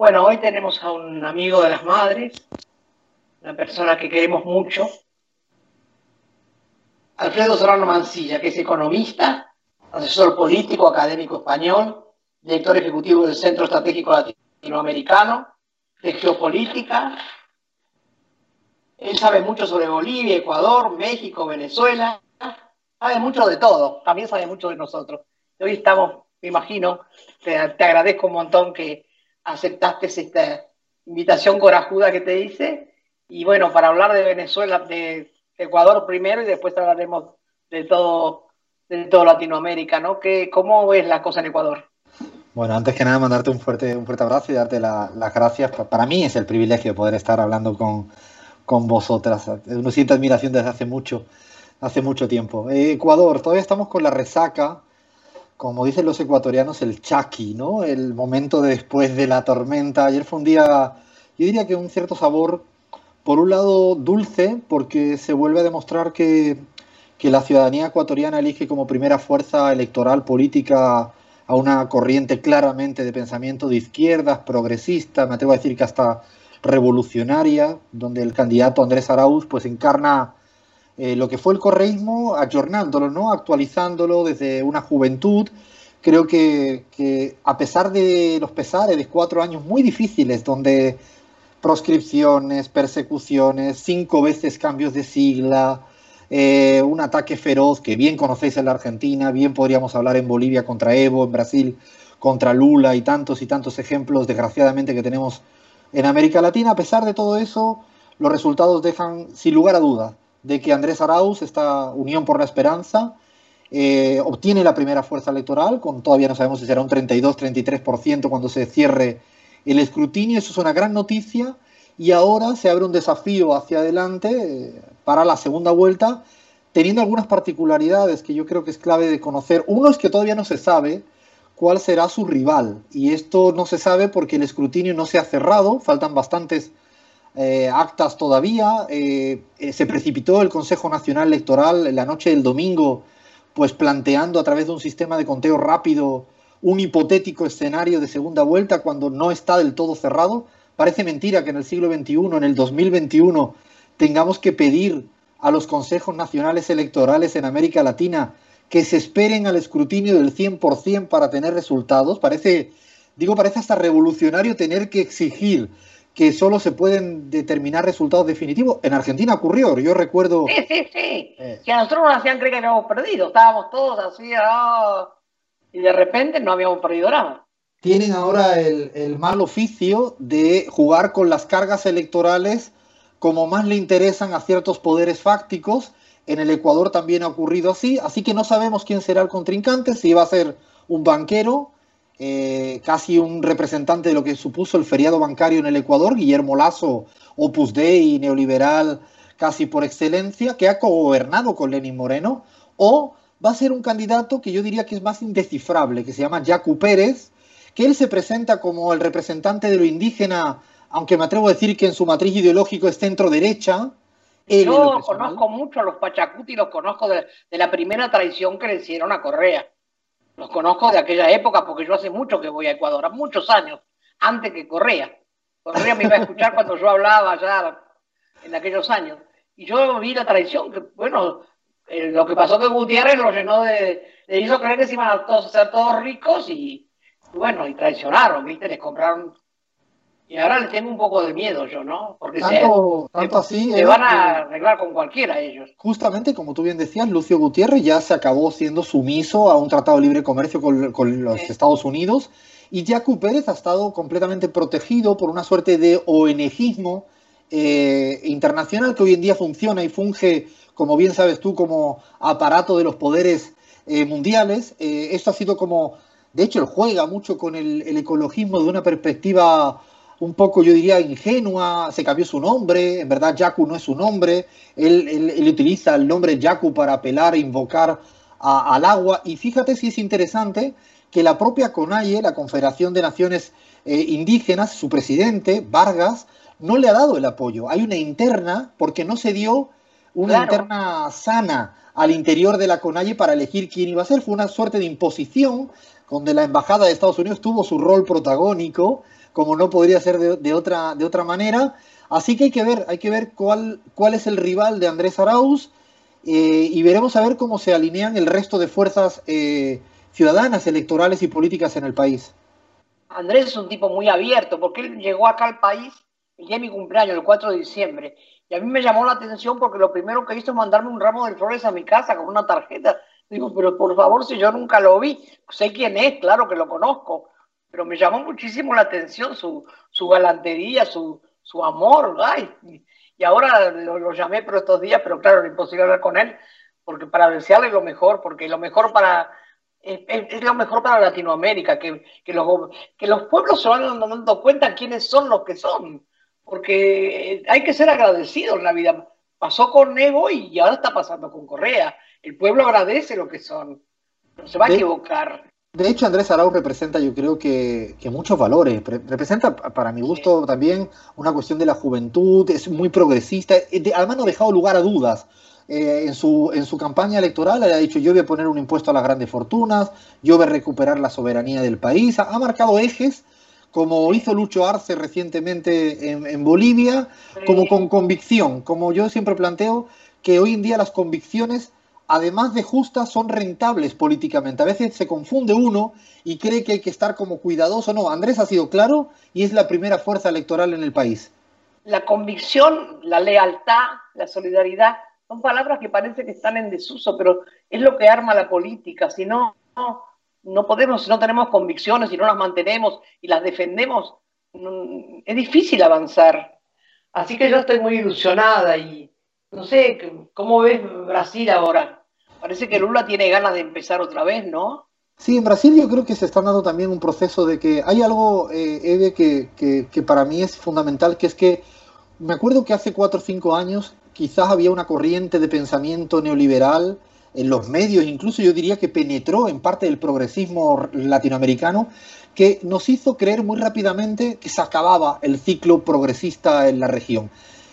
Bueno, hoy tenemos a un amigo de las madres, una persona que queremos mucho, Alfredo Serrano Mancilla, que es economista, asesor político, académico español, director ejecutivo del Centro Estratégico Latinoamericano, de geopolítica. Él sabe mucho sobre Bolivia, Ecuador, México, Venezuela, sabe mucho de todo, también sabe mucho de nosotros. Hoy estamos, me imagino, te, agradezco un montón que aceptaste esta invitación corajuda que te hice. Y bueno, para hablar de Venezuela, de Ecuador primero y después hablaremos de todo, de todo Latinoamérica, ¿no? ¿Qué, ¿Cómo ves la cosa en Ecuador? Bueno, antes que nada, mandarte un fuerte, un fuerte abrazo y darte las gracias. Para mí es el privilegio poder estar hablando con, con vosotras. Uno siente admiración desde hace mucho hace mucho tiempo. Eh, Ecuador, todavía estamos con la resaca, como dicen los ecuatorianos, el chaki, ¿no? El momento después de la tormenta. Ayer fue un día, yo diría que un cierto sabor, por un lado dulce, porque se vuelve a demostrar que, que la ciudadanía ecuatoriana elige como primera fuerza electoral política a una corriente claramente de pensamiento de izquierdas, progresista, me atrevo a decir que hasta revolucionaria, donde el candidato Andrés Arauz pues encarna eh, lo que fue el correísmo, ayornándolo, ¿no? actualizándolo desde una juventud. Creo que, a pesar de los pesares de cuatro años muy difíciles, donde proscripciones, persecuciones, cinco veces cambios de sigla, eh, un ataque feroz que bien conocéis en la Argentina, bien podríamos hablar en Bolivia contra Evo, en Brasil contra Lula y tantos y tantos ejemplos, desgraciadamente, que tenemos en América Latina. A pesar de todo eso, los resultados dejan, sin lugar a dudas, de que Andrés Arauz, esta Unión por la Esperanza, eh, obtiene la primera fuerza electoral, con todavía no sabemos si será un 32-33% cuando se cierre el escrutinio. Eso es una gran noticia y ahora se abre un desafío hacia adelante eh, para la segunda vuelta, teniendo algunas particularidades que yo creo que es clave de conocer. Uno es que todavía no se sabe cuál será su rival y esto no se sabe porque el escrutinio no se ha cerrado, faltan bastantes eh, actas todavía. Eh, eh, se precipitó el Consejo Nacional Electoral en la noche del domingo, pues planteando a través de un sistema de conteo rápido un hipotético escenario de segunda vuelta cuando no está del todo cerrado. Parece mentira que en el siglo XXI, en el 2021, tengamos que pedir a los consejos nacionales electorales en América Latina que se esperen al escrutinio del 100% para tener resultados. Parece, digo, parece hasta revolucionario tener que exigir que solo se pueden determinar resultados definitivos. En Argentina ocurrió, yo recuerdo... Sí, sí, sí. Eh. Si a nosotros nos hacían creer que habíamos perdido, estábamos todos así, ah, y de repente no habíamos perdido nada. Tienen ahora el, el mal oficio de jugar con las cargas electorales como más le interesan a ciertos poderes fácticos. En el Ecuador también ha ocurrido así, así que no sabemos quién será el contrincante, si va a ser un banquero, eh, casi un representante de lo que supuso el feriado bancario en el Ecuador, Guillermo Lazo, Opus Dei, neoliberal casi por excelencia, que ha gobernado con Lenin Moreno, o va a ser un candidato que yo diría que es más indescifrable, que se llama Jacu Pérez, que él se presenta como el representante de lo indígena, aunque me atrevo a decir que en su matriz ideológico es centro derecha. Yo conozco mucho a los Pachacuti, los conozco de, de la primera traición que le hicieron a Correa. Los conozco de aquella época porque yo hace mucho que voy a Ecuador, muchos años, antes que Correa. Correa me iba a escuchar cuando yo hablaba ya en aquellos años. Y yo vi la traición, que bueno, eh, lo que pasó que Gutiérrez lo llenó de, le hizo creer que se iban a, todos, ser todos ricos y, bueno, y traicionaron, ¿viste? Les compraron y ahora les tengo un poco de miedo yo, ¿no? Porque tanto, se, así, se van a arreglar con cualquiera ellos. Justamente, como tú bien decías, Lucio Gutiérrez ya se acabó siendo sumiso a un tratado de libre comercio con, los Estados Unidos y Jacu Pérez ha estado completamente protegido por una suerte de ONGismo eh, internacional que hoy en día funciona y funge, como bien sabes tú, como aparato de los poderes eh, mundiales. Eh, esto ha sido como, de hecho, él juega mucho con el, el ecologismo de una perspectiva un poco, yo diría, ingenua, se cambió su nombre, en verdad Yaku no es su nombre, él, utiliza el nombre Yaku para apelar e invocar al agua, y fíjate si es interesante que la propia CONAIE, la Confederación de Naciones eh, Indígenas, su presidente, Vargas, no le ha dado el apoyo. Hay una interna, porque no se dio una interna sana al interior de la CONAIE para elegir quién iba a ser, fue una suerte de imposición donde la Embajada de Estados Unidos tuvo su rol protagónico, como no podría ser de, otra, de otra manera. Así que hay que ver, hay que ver cuál, cuál es el rival de Andrés Arauz eh, y veremos a ver cómo se alinean el resto de fuerzas eh, ciudadanas, electorales y políticas en el país. Andrés es un tipo muy abierto, porque él llegó acá al país el día de mi cumpleaños, el 4 de diciembre, y a mí me llamó la atención porque lo primero que hizo es mandarme un ramo de flores a mi casa con una tarjeta. Digo, pero por favor, si yo nunca lo vi, sé quién es, claro que lo conozco, pero me llamó muchísimo la atención su, su galantería, su, su amor, ay, y ahora lo, llamé por estos días, pero claro, era imposible hablar con él, porque para desearle lo mejor, porque lo mejor para, es, lo mejor para Latinoamérica, que, que, los, que los pueblos se van dando cuenta quiénes son los que son, porque hay que ser agradecidos en la vida. Pasó con Evo y ahora está pasando con Correa. El pueblo agradece lo que son, no se va a equivocar. De hecho, Andrés Arau representa, yo creo que, muchos valores. representa, para mi gusto, también una cuestión de la juventud, es muy progresista. Además, no ha dejado lugar a dudas. Eh, en, su, en su campaña electoral ha dicho yo voy a poner un impuesto a las grandes fortunas, yo voy a recuperar la soberanía del país. Ha, marcado ejes, como hizo Lucho Arce recientemente en, en Bolivia, como con convicción, como yo siempre planteo que hoy en día las convicciones además de justas, son rentables políticamente. A veces se confunde uno y cree que hay que estar como cuidadoso. No, Andrés ha sido claro y es la primera fuerza electoral en el país. La convicción, la lealtad, la solidaridad, son palabras que parece que están en desuso, pero es lo que arma la política. Si no, no, podemos, si no tenemos convicciones, si no las mantenemos y las defendemos, es difícil avanzar. Así que yo estoy muy ilusionada y no sé, ¿cómo ves Brasil ahora? Parece que Lula tiene ganas de empezar otra vez, ¿no? Sí, en Brasil yo creo que se está dando también un proceso de que hay algo, eh, Eve, que, para mí es fundamental, que es que me acuerdo que hace cuatro o cinco años quizás había una corriente de pensamiento neoliberal en los medios, incluso yo diría que penetró en parte del progresismo latinoamericano, que nos hizo creer muy rápidamente que se acababa el ciclo progresista en la región.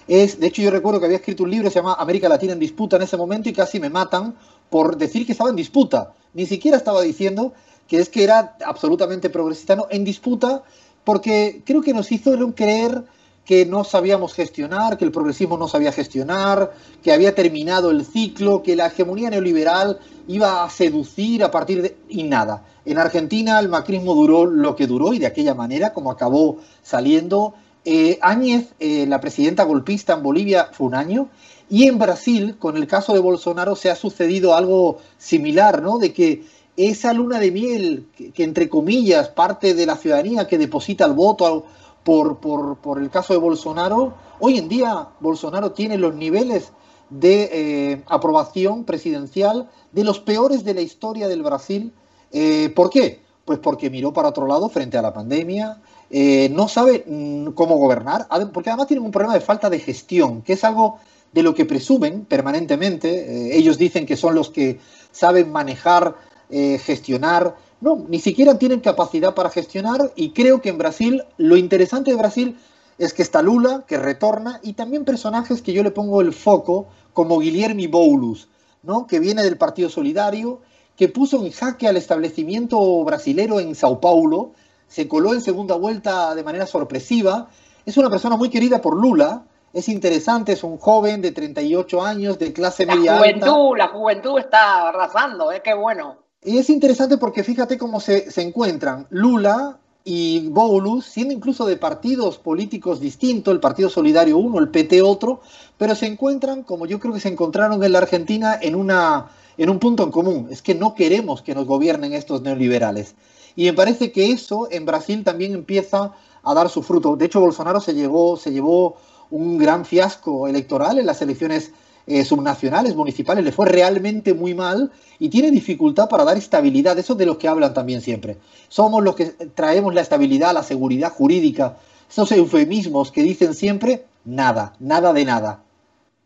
Es, de hecho, yo recuerdo que había escrito un libro que se llama América Latina en disputa en ese momento y casi me matan por decir que estaba en disputa. Ni siquiera estaba diciendo que es que era absolutamente progresista, no, en disputa, porque creo que nos hizo creer que no sabíamos gestionar, que el progresismo no sabía gestionar, que había terminado el ciclo, que la hegemonía neoliberal iba a seducir a partir de... y nada. En Argentina el macrismo duró lo que duró y de aquella manera, como acabó saliendo. Eh, Áñez, eh, la presidenta golpista en Bolivia, fue un año, y en Brasil, con el caso de Bolsonaro, se ha sucedido algo similar, ¿no? De que esa luna de miel, que, entre comillas, parte de la ciudadanía que deposita el voto por, por, el caso de Bolsonaro, hoy en día Bolsonaro tiene los niveles de eh, aprobación presidencial de los peores de la historia del Brasil. Eh, ¿Por qué? Pues porque miró para otro lado frente a la pandemia, eh, no sabe mm, cómo gobernar, porque además tiene un problema de falta de gestión, que es algo de lo que presumen permanentemente. Eh, ellos dicen que son los que saben manejar, eh, gestionar. No, ni siquiera tienen capacidad para gestionar y creo que en Brasil, lo interesante de Brasil es que está Lula, que retorna, y también personajes que yo le pongo el foco, como Guilherme Boulos, ¿no? que viene del Partido Solidario, que puso en jaque al establecimiento brasilero en Sao Paulo, se coló en segunda vuelta de manera sorpresiva. Es una persona muy querida por Lula, es interesante, es un joven de 38 años, de clase media la juventud, La juventud está arrasando, ¿eh? qué bueno. Y es interesante porque fíjate cómo se, se encuentran Lula y Boulos, siendo incluso de partidos políticos distintos, el Partido Solidario uno, el PT otro, pero se encuentran, como yo creo que se encontraron en la Argentina, en, una, en un punto en común, es que no queremos que nos gobiernen estos neoliberales. Y me parece que eso en Brasil también empieza a dar su fruto. De hecho, Bolsonaro se, llegó, se llevó un gran fiasco electoral en las elecciones eh, subnacionales, municipales, le fue realmente muy mal y tiene dificultad para dar estabilidad, eso de lo que hablan también siempre. Somos los que traemos la estabilidad, la seguridad jurídica, esos eufemismos que dicen siempre, nada, nada de nada.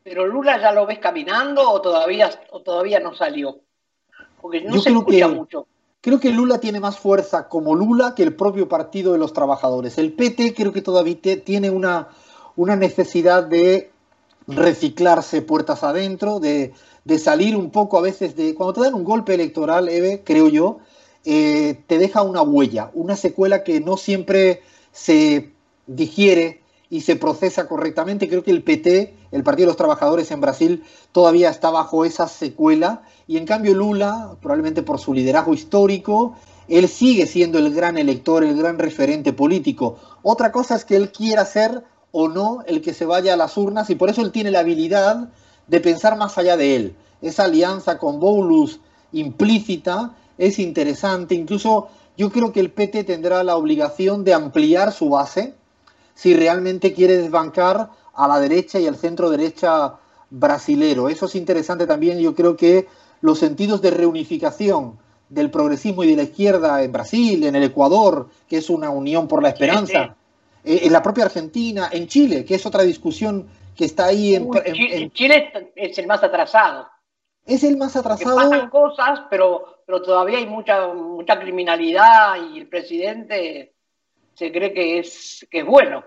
¿Pero Lula ya lo ves caminando o todavía, o todavía no salió? Porque no se escucha mucho. Creo que Lula tiene más fuerza como Lula que el propio Partido de los Trabajadores. El PT creo que todavía tiene una, una necesidad de reciclarse puertas adentro, de, salir un poco a veces de... Cuando te dan un golpe electoral, Eve, creo yo, eh, te deja una huella, una secuela que no siempre se digiere y se procesa correctamente. Creo que el PT, el Partido de los Trabajadores en Brasil, todavía está bajo esa secuela y en cambio Lula, probablemente por su liderazgo histórico, él sigue siendo el gran elector, el gran referente político. Otra cosa es que él quiera ser o no el que se vaya a las urnas y por eso él tiene la habilidad de pensar más allá de él. Esa alianza con Boulos implícita es interesante. Incluso yo creo que el PT tendrá la obligación de ampliar su base si realmente quiere desbancar a la derecha y al centro derecha brasilero. Eso es interesante también. Yo creo que los sentidos de reunificación del progresismo y de la izquierda en Brasil, en el Ecuador, que es una unión por la esperanza, eh, en la propia Argentina, en Chile, que es otra discusión que está ahí en, Chile, es el más atrasado. Es el más atrasado. pasan cosas, pero, pero todavía hay mucha, mucha criminalidad y el presidente se cree que es, que es bueno.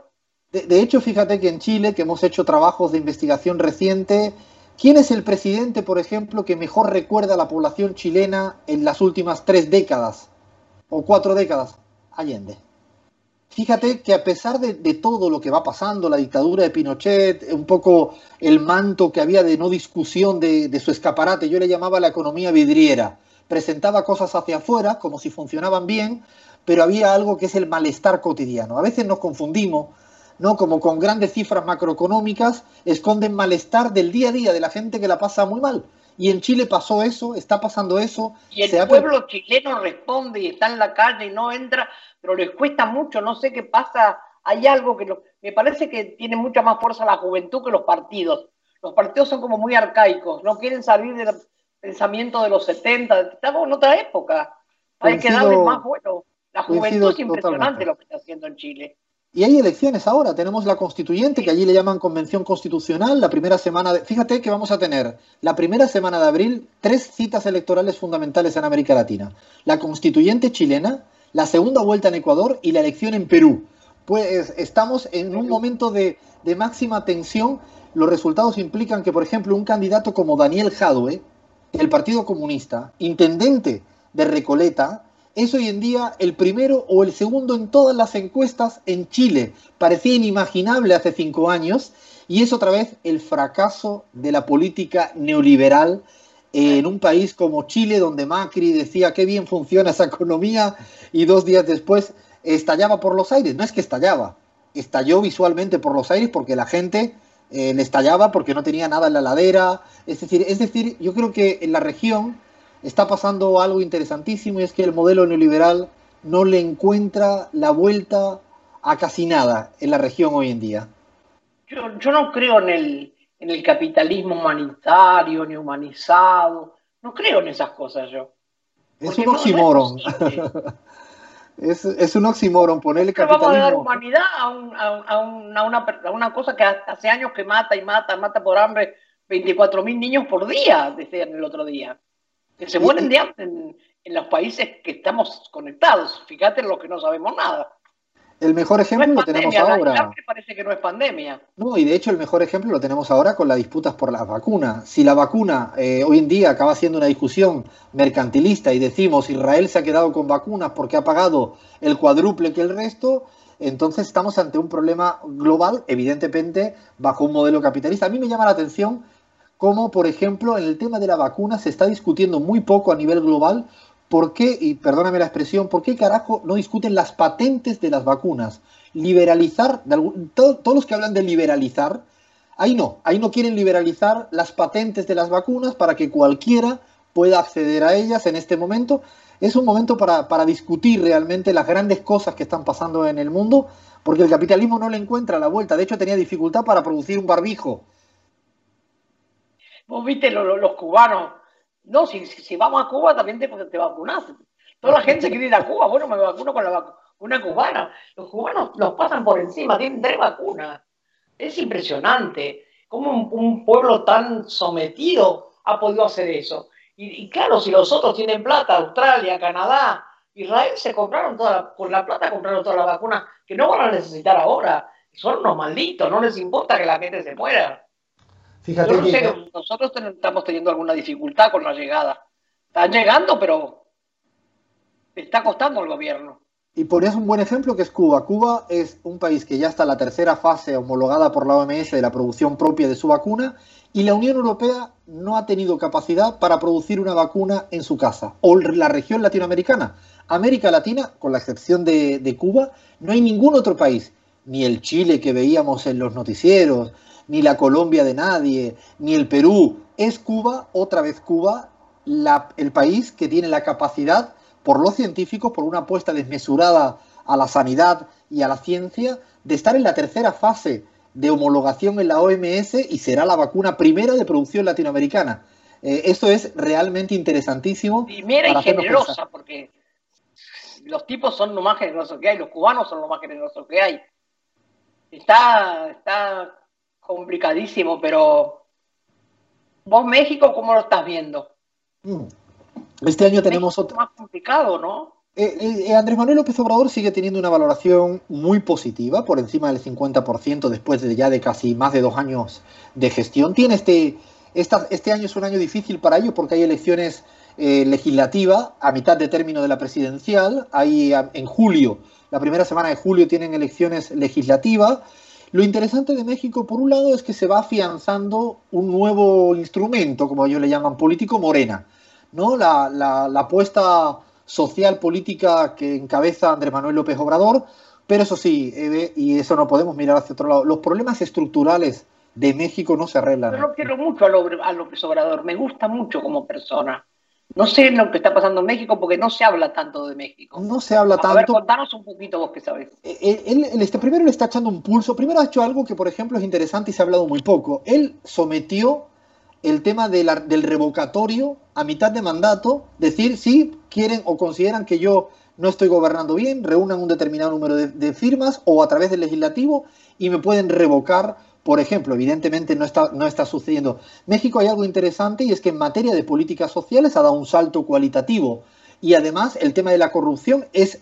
De, hecho, fíjate que en Chile, que hemos hecho trabajos de investigación reciente, ¿quién es el presidente, por ejemplo, que mejor recuerda a la población chilena en las últimas tres décadas o cuatro décadas? Allende. Fíjate que a pesar de, todo lo que va pasando, la dictadura de Pinochet, un poco el manto que había de no discusión de, de, su escaparate, yo le llamaba la economía vidriera, presentaba cosas hacia afuera como si funcionaban bien, pero había algo que es el malestar cotidiano. A veces nos confundimos ¿no? Como con grandes cifras macroeconómicas, esconden malestar del día a día de la gente que la pasa muy mal. Y en Chile pasó eso, está pasando eso. Y el pueblo chileno responde y está en la calle y no entra, pero les cuesta mucho, no sé qué pasa. Hay algo que me parece que tiene mucha más fuerza la juventud que los partidos. Los partidos son como muy arcaicos, no quieren salir del pensamiento de los 70, estamos en otra época. Hay que darle más bueno. La juventud es impresionante lo que está haciendo en Chile. Y hay elecciones ahora, tenemos la constituyente, que allí le llaman convención constitucional, la primera semana de... Fíjate que vamos a tener la primera semana de abril tres citas electorales fundamentales en América Latina. La constituyente chilena, la segunda vuelta en Ecuador y la elección en Perú. Pues estamos en un momento de, de máxima tensión. Los resultados implican que, por ejemplo, un candidato como Daniel Jadue, del Partido Comunista, intendente de Recoleta, es hoy en día el primero o el segundo en todas las encuestas en Chile. Parecía inimaginable hace cinco años y es otra vez el fracaso de la política neoliberal en un país como Chile, donde Macri decía qué bien funciona esa economía y dos días después estallaba por los aires. No es que estallaba, estalló visualmente por los aires porque la gente eh, le estallaba porque no tenía nada en la ladera. Es decir, es decir, yo creo que en la región está pasando algo interesantísimo y es que el modelo neoliberal no le encuentra la vuelta a casi nada en la región hoy en día. Yo, no creo en el, en el capitalismo humanitario ni humanizado, no creo en esas cosas yo. Es un oxímoron. es, un oxímoron ponerle capitalismo. Vamos a dar humanidad a, a, una, a, una, cosa que hace años que mata y mata, mata por hambre 24.000 niños por día, decían el otro día que se mueren de hambre en, los países que estamos conectados. Fíjate en lo que no sabemos nada. El mejor ejemplo lo tenemos ahora. parece que no es pandemia. No, y de hecho el mejor ejemplo lo tenemos ahora con las disputas por las vacunas. Si la vacuna eh, hoy en día acaba siendo una discusión mercantilista y decimos Israel se ha quedado con vacunas porque ha pagado el cuádruple que el resto, entonces estamos ante un problema global, evidentemente bajo un modelo capitalista. A mí me llama la atención como por ejemplo en el tema de la vacuna se está discutiendo muy poco a nivel global. ¿Por qué, y perdóname la expresión, por qué carajo no discuten las patentes de las vacunas? Liberalizar, todos los que hablan de liberalizar, ahí no, ahí no quieren liberalizar las patentes de las vacunas para que cualquiera pueda acceder a ellas en este momento. Es un momento para, para discutir realmente las grandes cosas que están pasando en el mundo, porque el capitalismo no le encuentra la vuelta. De hecho, tenía dificultad para producir un barbijo Vos viste los, cubanos. No, si, si, vamos a Cuba también te, te vacunas. Toda la gente quiere ir a Cuba, bueno, me vacuno con la vacuna cubana. Los cubanos los pasan por encima, tienen tres vacunas. Es impresionante cómo un, pueblo tan sometido ha podido hacer eso. Y, claro, si los otros tienen plata, Australia, Canadá, Israel se compraron toda con la plata compraron todas las vacunas que no van a necesitar ahora. Son unos malditos, no les importa que la gente se muera. Fíjate nosotros estamos teniendo alguna dificultad con la llegada. Están llegando, pero está costando al gobierno. Y ponías un buen ejemplo que es Cuba. Cuba es un país que ya está en la tercera fase homologada por la OMS de la producción propia de su vacuna y la Unión Europea no ha tenido capacidad para producir una vacuna en su casa. O la región latinoamericana. América Latina, con la excepción de, de Cuba, no hay ningún otro país, ni el Chile que veíamos en los noticieros, ni la Colombia de nadie, ni el Perú. Es Cuba, otra vez Cuba, la, el país que tiene la capacidad por los científicos, por una apuesta desmesurada a la sanidad y a la ciencia, de estar en la tercera fase de homologación en la OMS y será la vacuna primera de producción latinoamericana. Eh, esto es realmente interesantísimo. Primera y generosa, porque los tipos son lo más generosos que hay, los cubanos son lo más generosos que hay. Está, está complicadísimo, pero vos México, ¿cómo lo estás viendo? Mm. Este año tenemos otro. más complicado, ¿no? Eh, eh, eh, Andrés Manuel López Obrador sigue teniendo una valoración muy positiva, por encima del 50% después de ya de casi más de dos años de gestión. Tiene este, este año es un año difícil para ellos porque hay elecciones legislativas a mitad de término de la presidencial. Hay en julio, la primera semana de julio tienen elecciones legislativas. Lo interesante de México, por un lado, es que se va afianzando un nuevo instrumento, como ellos le llaman, político morena ¿no? La, la, apuesta social política que encabeza Andrés Manuel López Obrador, pero eso sí, y eso no podemos mirar hacia otro lado, los problemas estructurales de México no se arreglan. Yo lo quiero mucho a López Obrador, me gusta mucho como persona. No sé lo que está pasando en México porque no se habla tanto de México. No se habla tanto. A ver, contanos un poquito vos que sabes. Eh, eh, él, este, primero le está echando un pulso. Primero ha hecho algo que, por ejemplo, es interesante y se ha hablado muy poco. Él sometió el tema del revocatorio a mitad de mandato, decir si quieren o consideran que yo no estoy gobernando bien, reúnan un determinado número de, firmas o a través del legislativo y me pueden revocar, por ejemplo, evidentemente no está, no está sucediendo. México hay algo interesante y es que en materia de políticas sociales ha dado un salto cualitativo y además el tema de la corrupción es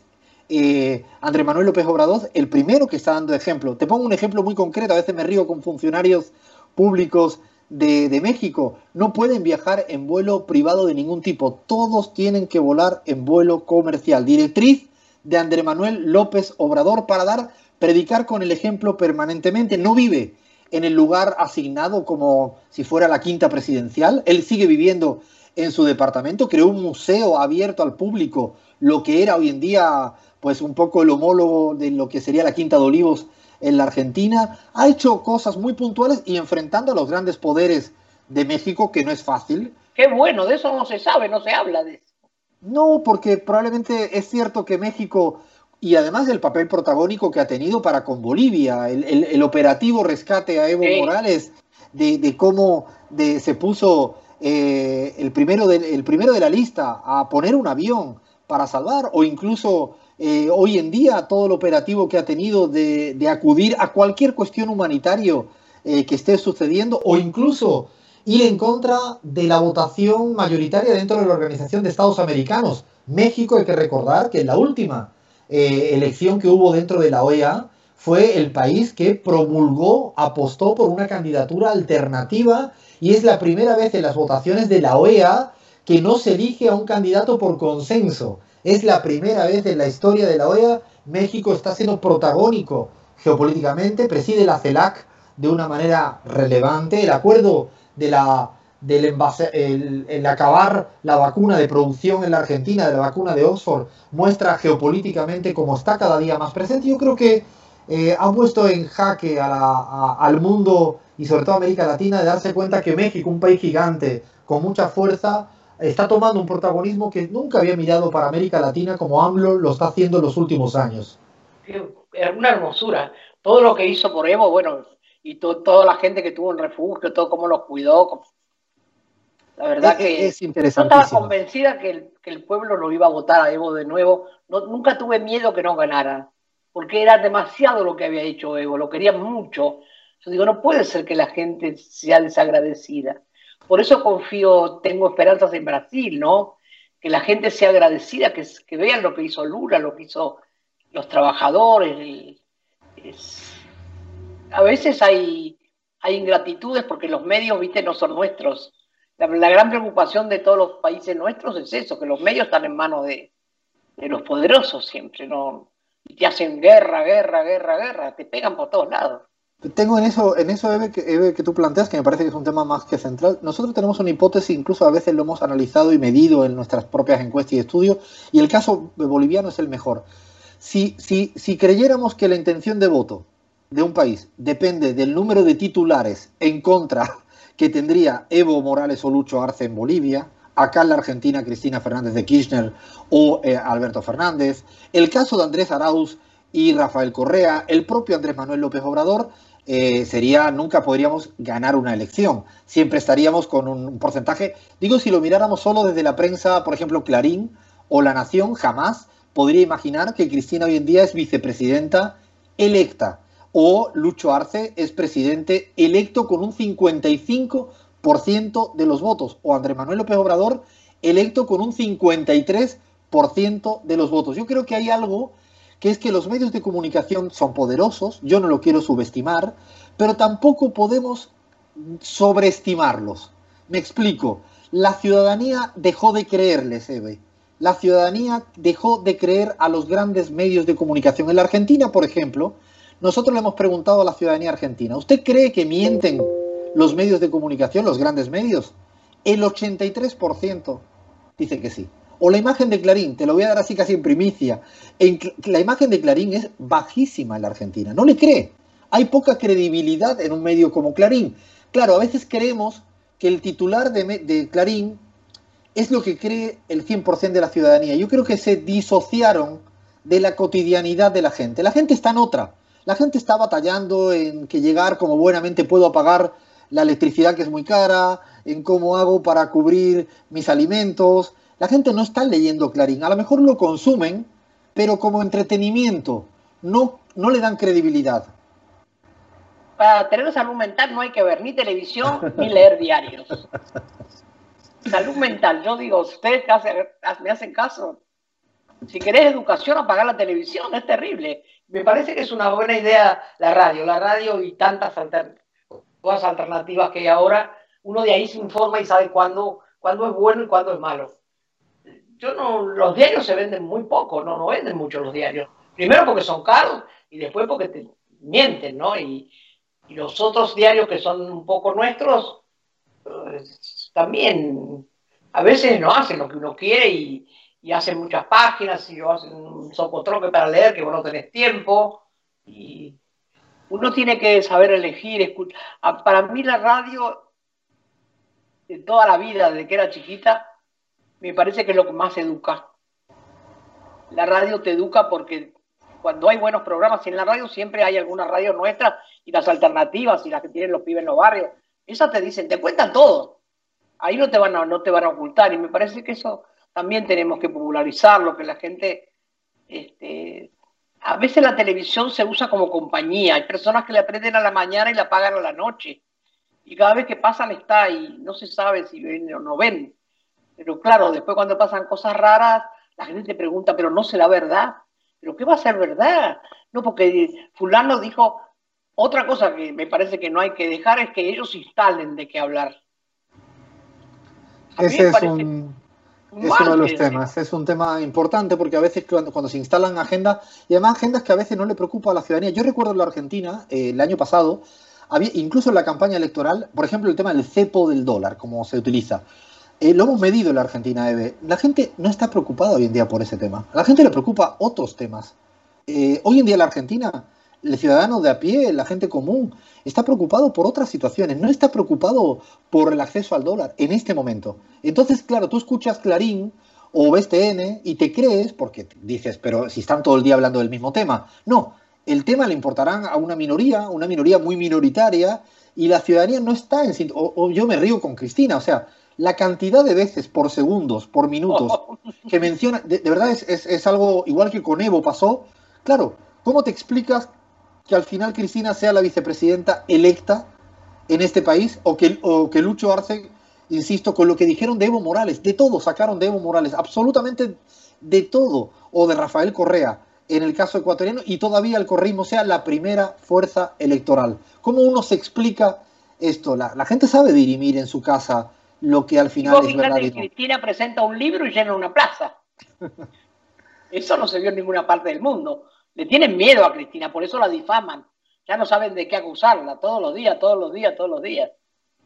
eh, Andrés Manuel López Obrador el primero que está dando ejemplo. Te pongo un ejemplo muy concreto, a veces me río con funcionarios públicos de, México no pueden viajar en vuelo privado de ningún tipo. Todos tienen que volar en vuelo comercial. Directriz de Andrés Manuel López Obrador para dar, predicar con el ejemplo permanentemente. No vive en el lugar asignado como si fuera la quinta presidencial. Él sigue viviendo en su departamento. Creó un museo abierto al público, lo que era hoy en día pues un poco el homólogo de lo que sería la Quinta de Olivos en la Argentina, ha hecho cosas muy puntuales y enfrentando a los grandes poderes de México, que no es fácil. Qué bueno, de eso no se sabe, no se habla de eso. No, porque probablemente es cierto que México, y además del papel protagónico que ha tenido para con Bolivia, el, operativo rescate a Evo Morales, de, cómo de, se puso eh, el, primero de, el primero de la lista a poner un avión para salvar, o incluso eh, hoy en día todo el operativo que ha tenido de, acudir a cualquier cuestión humanitaria eh, que esté sucediendo o incluso ir en contra de la votación mayoritaria dentro de la Organización de Estados Americanos. México, hay que recordar que en la última eh, elección que hubo dentro de la OEA fue el país que promulgó, apostó por una candidatura alternativa y es la primera vez en las votaciones de la OEA que no se elige a un candidato por consenso. Es la primera vez en la historia de la OEA México está siendo protagónico geopolíticamente, preside la CELAC de una manera relevante. El acuerdo de la, del el, acabar la vacuna de producción en la Argentina, de la vacuna de Oxford, muestra geopolíticamente cómo está cada día más presente. Yo creo que eh, ha puesto en jaque al mundo y sobre todo a América Latina de darse cuenta que México, un país gigante con mucha fuerza, está tomando un protagonismo que nunca había mirado para América Latina como AMLO lo está haciendo en los últimos años. Es una hermosura. Todo lo que hizo por Evo, bueno, y toda la gente que tuvo en refugio, todo cómo los cuidó. La verdad que es interesante. estaba convencida que el, pueblo lo iba a votar a Evo de nuevo. nunca tuve miedo que no ganara, porque era demasiado lo que había hecho Evo, lo querían mucho. Yo digo, no puede ser que la gente sea desagradecida. Por eso confío, tengo esperanzas en Brasil, ¿no? Que la gente sea agradecida, que, que vean lo que hizo Lula, lo que hizo los trabajadores. a veces hay, hay ingratitudes porque los medios, viste, no son nuestros. La, gran preocupación de todos los países nuestros es eso, que los medios están en manos de, de los poderosos siempre, ¿no? Y te hacen guerra, guerra, guerra, guerra, te pegan por todos lados. Tengo en eso, en eso Eve, que, que tú planteas, que me parece que es un tema más que central. Nosotros tenemos una hipótesis, incluso a veces lo hemos analizado y medido en nuestras propias encuestas y estudios, y el caso boliviano es el mejor. Si, si, si creyéramos que la intención de voto de un país depende del número de titulares en contra que tendría Evo Morales o Lucho Arce en Bolivia, acá en la Argentina Cristina Fernández de Kirchner o eh, Alberto Fernández, el caso de Andrés Arauz y Rafael Correa, el propio Andrés Manuel López Obrador, eh, sería, nunca podríamos ganar una elección. Siempre estaríamos con un porcentaje, digo, si lo miráramos solo desde la prensa, por ejemplo, Clarín o La Nación, jamás podría imaginar que Cristina hoy en día es vicepresidenta electa o Lucho Arce es presidente electo con un 55% de los votos, o Andrés Manuel López Obrador electo con un 53% de los votos. Yo creo que hay algo que es que los medios de comunicación son poderosos, yo no lo quiero subestimar, pero tampoco podemos sobreestimarlos. Me explico, la ciudadanía dejó de creerles, Eve. La ciudadanía dejó de creer a los grandes medios de comunicación. En la Argentina, por ejemplo, nosotros le hemos preguntado a la ciudadanía argentina, ¿usted cree que mienten los medios de comunicación, los grandes medios? El 83% dice que sí. O la imagen de Clarín, te lo voy a dar así casi en primicia. la imagen de Clarín es bajísima en la Argentina, no le cree. Hay poca credibilidad en un medio como Clarín. Claro, a veces creemos que el titular de, de Clarín es lo que cree el 100% de la ciudadanía. Yo creo que se disociaron de la cotidianidad de la gente. La gente está en otra. La gente está batallando en que llegar como buenamente puedo pagar la electricidad que es muy cara, en cómo hago para cubrir mis alimentos. La gente no está leyendo Clarín. A lo mejor lo consumen, pero como entretenimiento. No, no le dan credibilidad. Para tener salud mental no hay que ver ni televisión ni leer diarios. Salud mental, yo digo, ustedes me hacen caso. Si querés educación, apagar la televisión, es terrible me parece que es una buena idea la radio, la radio y tantas alternativas que hay ahora, uno de ahí se informa y sabe cuándo, cuándo es bueno y cuándo es malo. Yo no, los diarios se venden muy poco, no, no venden mucho los diarios. Primero porque son caros y después porque te mienten, ¿no? Y, los otros diarios que son un poco nuestros, pues, también a veces no hacen lo que uno quiere y, y hacen muchas páginas y hacen un socotroque para leer que vos no tenés tiempo. Y uno tiene que saber elegir, escuchar. Para mí la radio, de toda la vida, desde que era chiquita, me parece que es lo que más educa. La radio te educa porque cuando hay buenos programas, y en la radio siempre hay algunas radios nuestras y las alternativas y las que tienen los pibes en los barrios, esas te dicen, te cuentan todo. Ahí no te van a, no te van a ocultar y me parece que eso también tenemos que popularizarlo, que la gente, este, a veces la televisión se usa como compañía, hay personas que le aprenden a la mañana y la apagan a la noche, y cada vez que pasan está y no se sabe si ven o no ven. Pero claro, después cuando pasan cosas raras, la gente te pregunta, pero no será verdad. ¿Pero qué va a ser verdad? No, porque fulano dijo otra cosa que me parece que no hay que dejar es que ellos instalen de qué hablar. Ese es un, es uno de los temas, es un tema importante porque a veces cuando, se instalan agendas, y además agendas que a veces no le preocupa a la ciudadanía. Yo recuerdo en la Argentina, eh, el año pasado, había incluso en la campaña electoral, por ejemplo, el tema del cepo del dólar, como se utiliza. Eh, lo hemos medido en la Argentina, Eve. La gente no está preocupada hoy en día por ese tema. A la gente le preocupa otros temas. Eh, hoy en día en la Argentina el ciudadano de a pie, la gente común, está preocupado por otras situaciones, no está preocupado por el acceso al dólar en este momento. Entonces, claro, tú escuchas Clarín o ves TN y te crees, porque dices, pero si están todo el día hablando del mismo tema. No, el tema le importará a una minoría, una minoría muy minoritaria, y la ciudadanía no está en... O, o yo me río con Cristina, o sea, la cantidad de veces por segundos, por minutos, que menciona, de, verdad es, es algo igual que con Evo pasó. Claro, ¿cómo te explicas que al final Cristina sea la vicepresidenta electa en este país o que, o que Lucho Arce, insisto, con lo que dijeron de Evo Morales, de todo sacaron de Evo Morales, absolutamente de todo, o de Rafael Correa en el caso ecuatoriano y todavía el correísmo sea la primera fuerza electoral. ¿Cómo uno se explica esto? La, gente sabe dirimir en su casa lo que al final es verdad. Cristina presenta un libro y llena una plaza. Eso no se vio en ninguna parte del mundo. Le tienen miedo a Cristina, por eso la difaman. Ya no saben de qué acusarla, todos los días, todos los días, todos los días.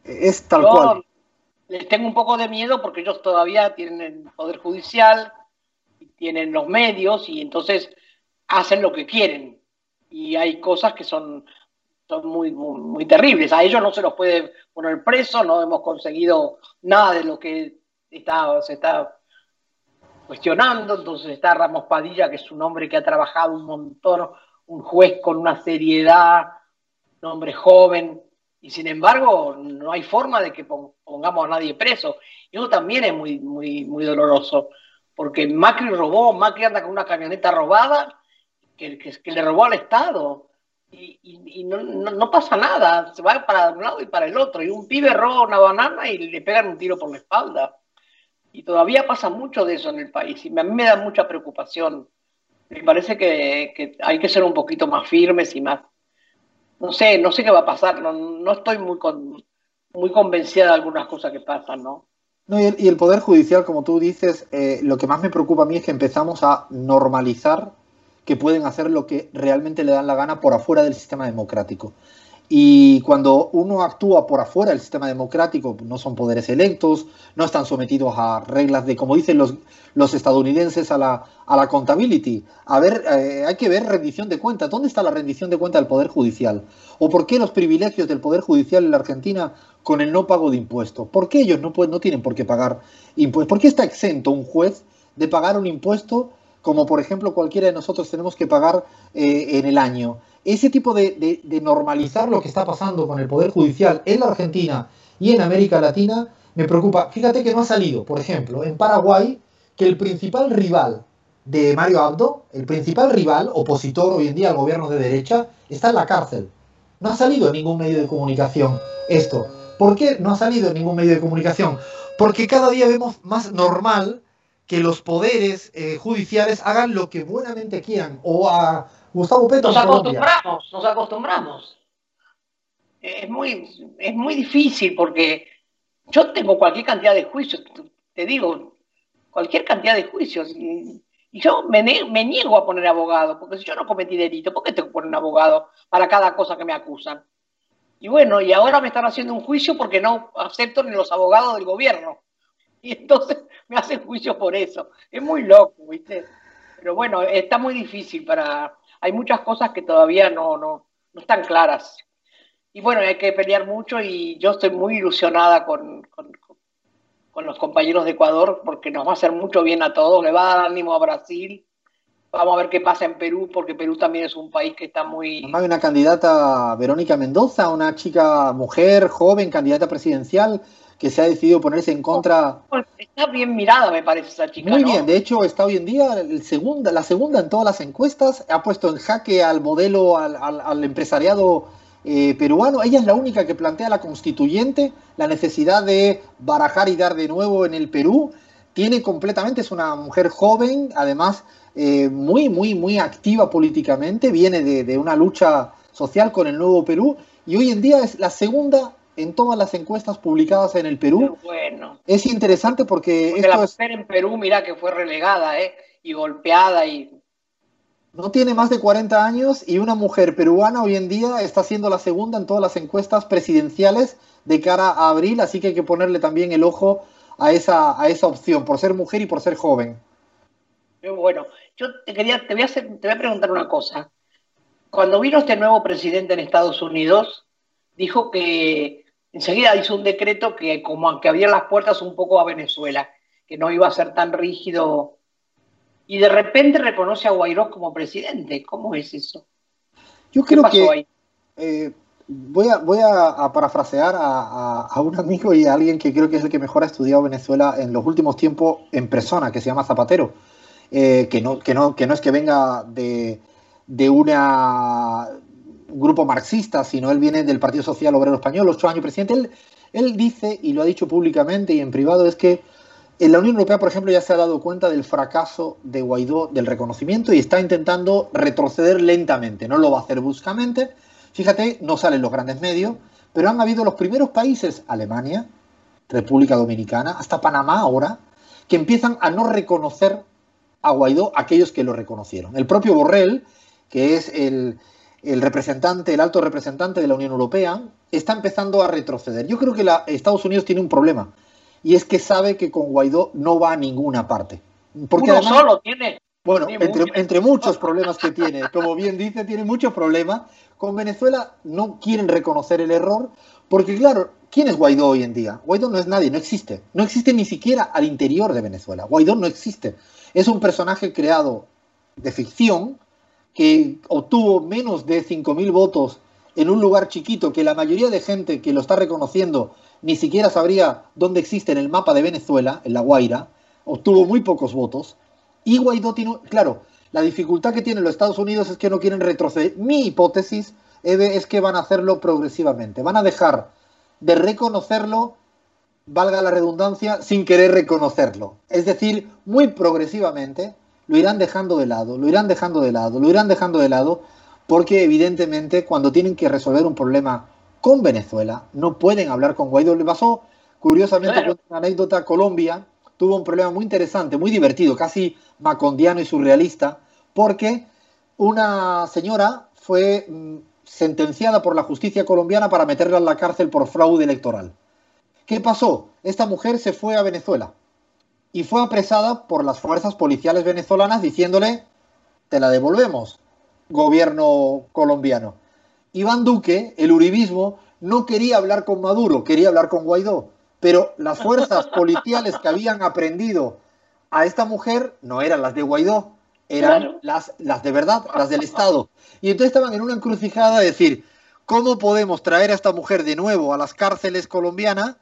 Es tal cual. Les tengo un poco de miedo porque ellos todavía tienen el Poder Judicial, tienen los medios y entonces hacen lo que quieren. Y hay cosas que son, son muy, muy, terribles. A ellos no se los puede poner preso, no hemos conseguido nada de lo que está, se está cuestionando. Entonces está Ramos Padilla, que es un hombre que ha trabajado un montón, un juez con una seriedad, un hombre joven, y sin embargo no hay forma de que pongamos a nadie preso. Y eso también es muy, muy, muy doloroso porque Macri robó, Macri anda con una camioneta robada que, le robó al Estado. Y, no, pasa nada, se va para un lado y para el otro. Y un pibe roba una banana y le pegan un tiro por la espalda. Y todavía pasa mucho de eso en el país. Y a mí me da mucha preocupación. Me parece que, hay que ser un poquito más firmes y más. No sé, no sé qué va a pasar. No, estoy muy, muy convencida de algunas cosas que pasan, ¿no? No, y, el, Poder Judicial, como tú dices, eh, lo que más me preocupa a mí es que empezamos a normalizar que pueden hacer lo que realmente le dan la gana por afuera del sistema democrático. Y cuando uno actúa por afuera del sistema democrático, no son poderes electos, no están sometidos a reglas de, como dicen los, los estadounidenses, a la, a la accountability. A ver, eh, hay que ver rendición de cuentas. ¿Dónde está la rendición de cuentas del Poder Judicial? ¿O por qué los privilegios del Poder Judicial en la Argentina con el no pago de impuestos? ¿Por qué ellos no, pueden, no tienen por qué pagar impuestos? ¿Por qué está exento un juez de pagar un impuesto como, por ejemplo, cualquiera de nosotros tenemos que pagar eh, en el año? ese tipo de, normalizar lo que está pasando con el Poder Judicial en la Argentina y en América Latina me preocupa. Fíjate que no ha salido, por ejemplo, en Paraguay, que el principal rival de Mario Abdo, el principal rival, opositor hoy en día al gobierno de derecha, está en la cárcel. No ha salido en ningún medio de comunicación esto. ¿Por qué no ha salido en ningún medio de comunicación? Porque cada día vemos más normal que los poderes eh, judiciales hagan lo que buenamente quieran o a Gustavo Petro. Nos acostumbramos, nos acostumbramos. Es muy, es muy difícil porque yo tengo cualquier cantidad de juicios, te digo, cualquier cantidad de juicios. Y, yo me, niego a poner abogado, porque si yo no cometí delito, ¿por qué tengo que poner un abogado para cada cosa que me acusan? Y bueno, y ahora me están haciendo un juicio porque no acepto ni los abogados del gobierno. Y entonces me hacen juicio por eso. Es muy loco, ¿viste? Pero bueno, está muy difícil para, hay muchas cosas que todavía no, no, no están claras. Y bueno, hay que pelear mucho y yo estoy muy ilusionada con, con, los compañeros de Ecuador porque nos va a hacer mucho bien a todos, le va a dar ánimo a Brasil. Vamos a ver qué pasa en Perú, porque Perú también es un país que está muy... Hay una candidata, Verónica Mendoza, una chica mujer, joven, candidata presidencial, que se ha decidido ponerse en contra. Está bien mirada, me parece, esa chica. Muy bien, de hecho, está hoy en día el segunda, la segunda en todas las encuestas, ha puesto en jaque al modelo, al, empresariado eh, peruano. Ella es la única que plantea la constituyente, la necesidad de barajar y dar de nuevo en el Perú. Tiene completamente, es una mujer joven, además eh, muy, muy, muy activa políticamente, viene de, de una lucha social con el nuevo Perú y hoy en día es la segunda en todas las encuestas publicadas en el Perú. bueno. Es interesante porque, porque esto la mujer en Perú, mira que fue relegada, ¿eh? Y golpeada y... No tiene más de 40 años y una mujer peruana hoy en día está siendo la segunda en todas las encuestas presidenciales de cara a abril, así que hay que ponerle también el ojo a esa, a esa opción, por ser mujer y por ser joven. Bueno, yo te quería, te voy a hacer, te voy a preguntar una cosa. Cuando vino este nuevo presidente en Estados Unidos, dijo que enseguida hizo un decreto que como que abría las puertas un poco a Venezuela, que no iba a ser tan rígido. Y de repente reconoce a Guairó como presidente. ¿Cómo es eso? Yo creo que eh, voy, a, voy a, parafrasear a, un amigo y a alguien que creo que es el que mejor ha estudiado Venezuela en los últimos tiempos en persona, que se llama Zapatero, eh, que, no, que, no, que no es que venga de, de una grupo marxista, sino él viene del Partido Social Obrero Español, ocho años presidente. Él, él dice, y lo ha dicho públicamente y en privado, es que en la Unión Europea, por ejemplo, ya se ha dado cuenta del fracaso de Guaidó del reconocimiento y está intentando retroceder lentamente. No lo va a hacer bruscamente. Fíjate, no salen los grandes medios, pero han habido los primeros países, Alemania, República Dominicana, hasta Panamá ahora, que empiezan a no reconocer a Guaidó aquellos que lo reconocieron. El propio Borrell, que es el, el representante, el alto representante de la Unión Europea, está empezando a retroceder. Yo creo que la, Estados Unidos tiene un problema y es que sabe que con Guaidó no va a ninguna parte. Porque Uno solo tiene. Bueno, entre, entre, muchos problemas que tiene, como bien dice, tiene muchos problemas. Con Venezuela no quieren reconocer el error, porque claro, ¿quién es Guaidó hoy en día? Guaidó no es nadie, no existe. No existe ni siquiera al interior de Venezuela. Guaidó no existe. Es un personaje creado de ficción que obtuvo menos de 5.000 votos en un lugar chiquito que la mayoría de gente que lo está reconociendo ni siquiera sabría dónde existe en el mapa de Venezuela, en La Guaira, obtuvo muy pocos votos. Y Guaidó tiene, claro, la dificultad que tienen los Estados Unidos es que no quieren retroceder. Mi hipótesis, es que van a hacerlo progresivamente. Van a dejar de reconocerlo, valga la redundancia, sin querer reconocerlo. Es decir, muy progresivamente lo irán dejando de lado, lo irán dejando de lado, lo irán dejando de lado, porque evidentemente cuando tienen que resolver un problema con Venezuela, no pueden hablar con Guaidó. Le pasó, curiosamente, una anécdota, Colombia tuvo un problema muy interesante, muy divertido, casi macondiano y surrealista, porque una señora fue mm, sentenciada por la justicia colombiana para meterla en la cárcel por fraude electoral. ¿Qué pasó? Esta mujer se fue a Venezuela y fue apresada por las fuerzas policiales venezolanas diciéndole, te la devolvemos, gobierno colombiano. Iván Duque, el uribismo, no quería hablar con Maduro, quería hablar con Guaidó, pero las fuerzas policiales que habían aprendido a esta mujer no eran las de Guaidó, eran las, las de verdad, las del Estado. Y entonces estaban en una encrucijada de decir, ¿cómo podemos traer a esta mujer de nuevo a las cárceles colombianas?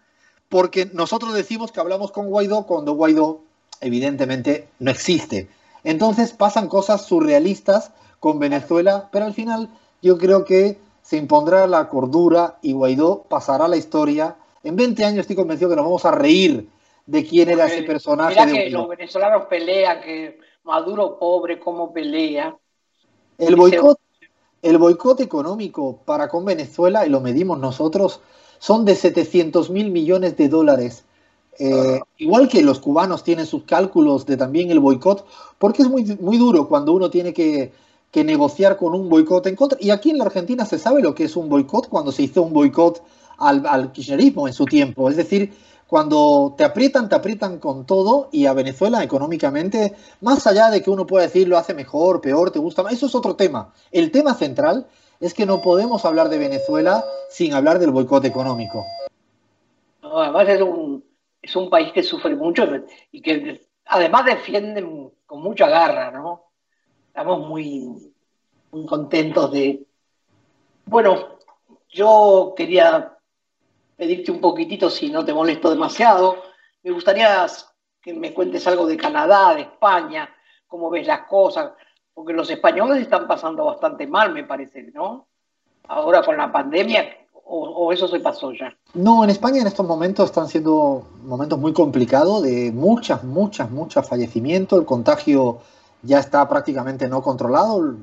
Porque nosotros decimos que hablamos con Guaidó cuando Guaidó evidentemente no existe. Entonces pasan cosas surrealistas con Venezuela, pero al final yo creo que se impondrá la cordura y Guaidó pasará la historia. En 20 años estoy convencido que nos vamos a reír de quién era ese personaje. Mira que los venezolanos pelean, que Maduro pobre, cómo pelea. El boicot, el boicot económico para con Venezuela, y lo medimos nosotros, son de 700 mil millones de dólares. Eh. Igual que los cubanos tienen sus cálculos de también el boicot, porque es muy, muy duro cuando uno tiene que, que negociar con un boicot en contra. Y aquí en la Argentina se sabe lo que es un boicot cuando se hizo un boicot al, al kirchnerismo en su tiempo. Es decir, cuando te aprietan, te aprietan con todo y a Venezuela económicamente, más allá de que uno pueda decir lo hace mejor, peor, te gusta más, eso es otro tema. El tema central es que no podemos hablar de Venezuela sin hablar del boicot económico. además es un, es un país que sufre mucho y que además defiende con mucha garra, ¿no? Estamos muy, muy contentos de... Bueno, yo quería pedirte un poquitito, si no te molesto demasiado. Me gustaría que me cuentes algo de Canadá, de España, cómo ves las cosas, porque los españoles están pasando bastante mal, me parece, ¿no? Ahora con la pandemia, o, eso se pasó ya. No, en España en estos momentos están siendo momentos muy complicados, de muchas, muchas, muchos fallecimientos, el contagio ya está prácticamente no controlado.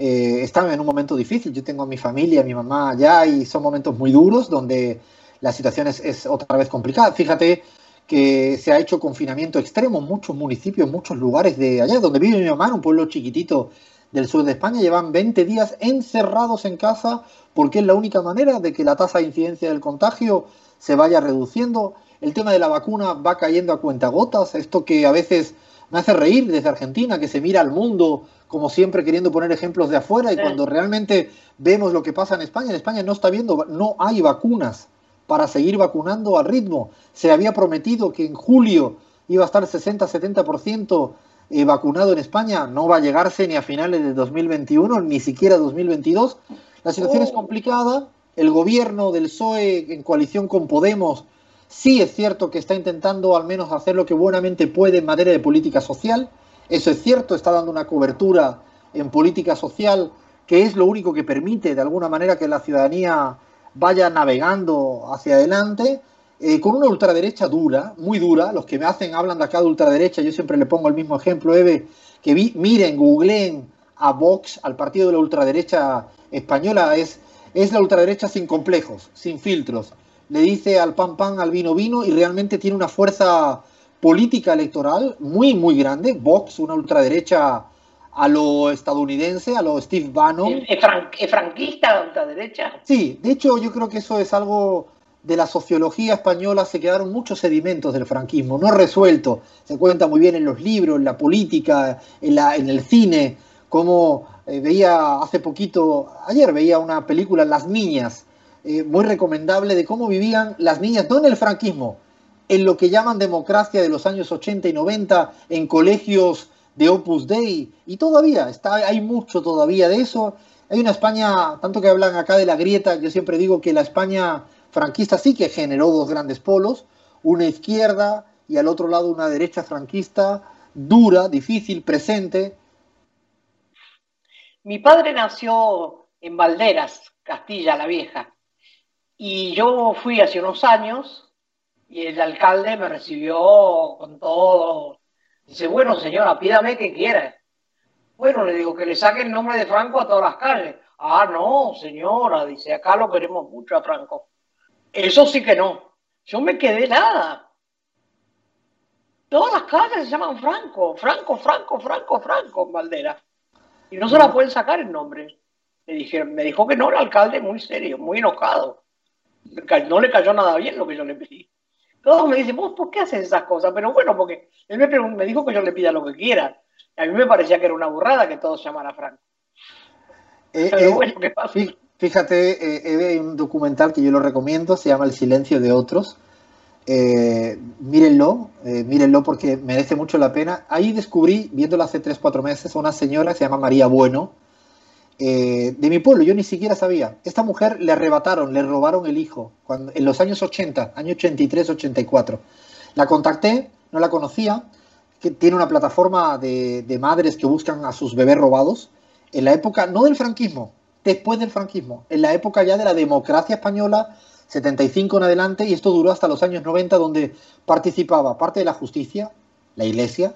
Eh, en un momento difícil. Yo tengo a mi familia, a mi mamá allá y son momentos muy duros donde la situación es, otra vez complicada. Fíjate que se ha hecho confinamiento extremo en muchos municipios, muchos lugares de allá, donde vive mi mamá, un pueblo chiquitito del sur de España, llevan 20 días encerrados en casa porque es la única manera de que la tasa de incidencia del contagio se vaya reduciendo. El tema de la vacuna va cayendo a cuentagotas, esto que a veces me hace reír desde Argentina, que se mira al mundo como siempre queriendo poner ejemplos de afuera y cuando realmente vemos lo que pasa en España, en España no está viendo, no hay vacunas para seguir vacunando al ritmo. Se había prometido que en julio iba a estar 60-70% eh, vacunado en España, no va a llegarse ni a finales de 2021, ni siquiera 2022. La situación es oh. complicada, el gobierno del PSOE en coalición con Podemos sí es cierto que está intentando al menos hacer lo que buenamente puede en materia de política social, eso es cierto, está dando una cobertura en política social que es lo único que permite de alguna manera que la ciudadanía vaya navegando hacia adelante, eh, con una ultraderecha dura, muy dura. Los que me hacen hablan de acá de ultraderecha, yo siempre le pongo el mismo ejemplo, Eve, que vi, miren, googleen a Vox, al partido de la ultraderecha española, es, es la ultraderecha sin complejos, sin filtros. Le dice al pan pan, al vino vino y realmente tiene una fuerza política electoral muy, muy grande. Vox, una ultraderecha a lo estadounidense, a lo Steve Bannon. ¿Es, franquista la ultraderecha? Sí, de hecho yo creo que eso es algo de la sociología española, se quedaron muchos sedimentos del franquismo, no resuelto. Se cuenta muy bien en los libros, en la política, en, la, en el cine, como eh, veía hace poquito, ayer veía una película, Las Niñas, eh, muy recomendable de cómo vivían las niñas, no en el franquismo, en lo que llaman democracia de los años 80 y 90, en colegios de Opus Dei, y todavía, está, hay mucho todavía de eso. Hay una España, tanto que hablan acá de la grieta, yo siempre digo que la España franquista sí que generó dos grandes polos, una izquierda y al otro lado una derecha franquista dura, difícil, presente. Mi padre nació en Valderas, Castilla la Vieja, y yo fui hace unos años y el alcalde me recibió con todo. Dice, bueno, señora, pídame que quiera. Bueno, le digo que le saque el nombre de Franco a todas las calles. Ah, no, señora, dice, acá lo queremos mucho a Franco. Eso sí que no. Yo me quedé nada. Todas las calles se llaman Franco, Franco, Franco, Franco, Franco Valdera. Y no se la pueden sacar el nombre. Me, dijeron, me dijo que no, el alcalde muy serio, muy enojado. No le cayó nada bien lo que yo le pedí. Todos me dicen, vos, ¿por qué haces esas cosas? Pero bueno, porque él me, me dijo que yo le pida lo que quiera. A mí me parecía que era una burrada que todos llamaran a Franco. Eh, Pero eh, bueno, ¿qué pasa? Fíjate, eh, hay un documental que yo lo recomiendo, se llama El silencio de otros. Eh, mírenlo, eh, mírenlo porque merece mucho la pena. Ahí descubrí, viéndolo hace 3-4 meses, a una señora que se llama María Bueno, de mi pueblo, yo ni siquiera sabía. Esta mujer le arrebataron, le robaron el hijo cuando, en los años 80, año 83-84. La contacté, no la conocía, que tiene una plataforma de, de madres que buscan a sus bebés robados en la época, no del franquismo, después del franquismo, en la época ya de la democracia española, 75 en adelante, y esto duró hasta los años 90, donde participaba parte de la justicia, la iglesia,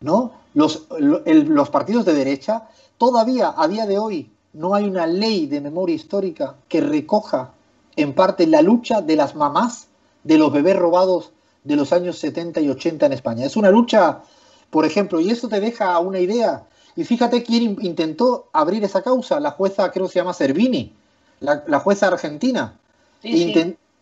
¿no? Los, los partidos de derecha. Todavía a día de hoy no hay una ley de memoria histórica que recoja en parte la lucha de las mamás de los bebés robados de los años 70 y 80 en España. Es una lucha, por ejemplo, y esto te deja una idea y fíjate quién intentó abrir esa causa, la jueza creo que se llama Servini, la, jueza argentina.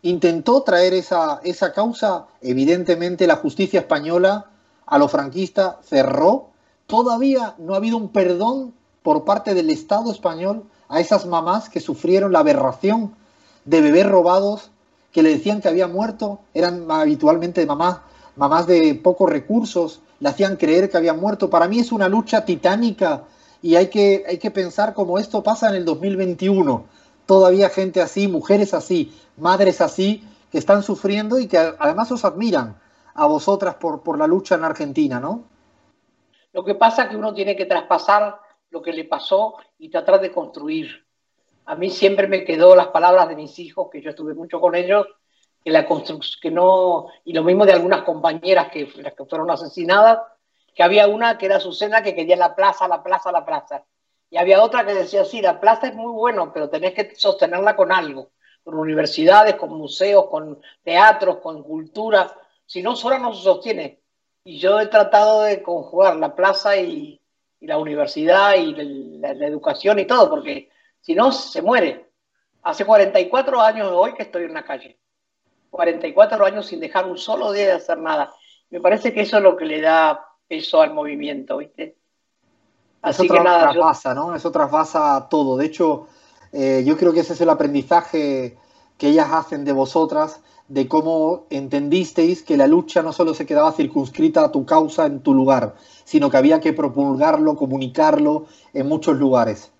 Intentó traer esa, esa causa, evidentemente la justicia española a los franquistas cerró. Todavía no ha habido un perdón por parte del Estado español a esas mamás que sufrieron la aberración de bebés robados que le decían que había muerto, eran habitualmente mamás, mamás de pocos recursos, le hacían creer que había muerto. Para mí es una lucha titánica y hay que, hay que pensar cómo esto pasa en el 2021. Todavía gente así, mujeres así, madres así, que están sufriendo y que además os admiran a vosotras por, por la lucha en Argentina, ¿no? Lo que pasa es que uno tiene que traspasar lo que le pasó y tratar de construir. A mí siempre me quedó las palabras de mis hijos, que yo estuve mucho con ellos, que la construcción, que no, y lo mismo de algunas compañeras que, fueron asesinadas, que había una que era Susana que quería la plaza, la plaza, la plaza. Y había otra que decía, sí, la plaza es muy bueno, pero tenés que sostenerla con algo, con universidades, con museos, con teatros, con cultura, si no, sola no se sostiene. Y yo he tratado de conjugar la plaza y, la universidad y la, la, educación y todo, porque si no, se muere. Hace 44 años de hoy que estoy en la calle. 44 años sin dejar un solo día de hacer nada. Me parece que eso es lo que le da peso al movimiento, ¿viste? Así eso que nada. Traspasa, ¿no? Eso traspasa todo. De hecho, eh, yo creo que ese es el aprendizaje que ellas hacen de vosotras, de cómo entendisteis que la lucha no solo se quedaba circunscrita a tu causa en tu lugar, sino que había que propulgarlo, comunicarlo en muchos lugares.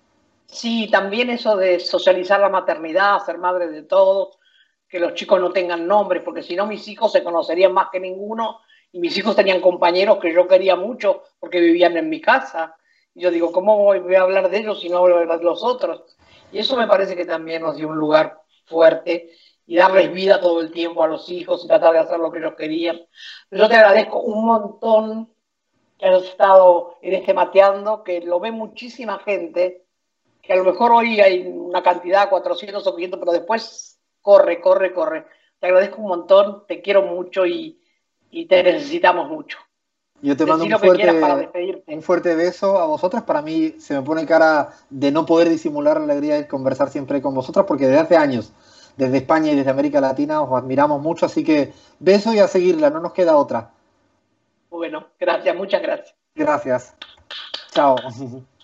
Sí, también eso de socializar la maternidad, ser madre de todos, que los chicos no tengan nombres, porque si no mis hijos se conocerían más que ninguno y mis hijos tenían compañeros que yo quería mucho porque vivían en mi casa. Y yo digo, ¿cómo voy a hablar de ellos si no hablar de los otros? Y eso me parece que también nos dio un lugar fuerte y darles vida todo el tiempo a los hijos y tratar de hacer lo que ellos querían. Yo te agradezco un montón que has estado en este mateando, que lo ve muchísima gente, que a lo mejor hoy hay una cantidad, 400 o 500, pero después corre, corre, corre. Te agradezco un montón, te quiero mucho y, y te necesitamos mucho. Yo te mando un fuerte, un fuerte beso a vosotras. Para mí se me pone cara de no poder disimular la alegría de conversar siempre con vosotras, porque desde hace años, desde España y desde América Latina, os admiramos mucho. Así que beso y a seguirla, no nos queda otra. Bueno, gracias, muchas gracias. Gracias. Chao.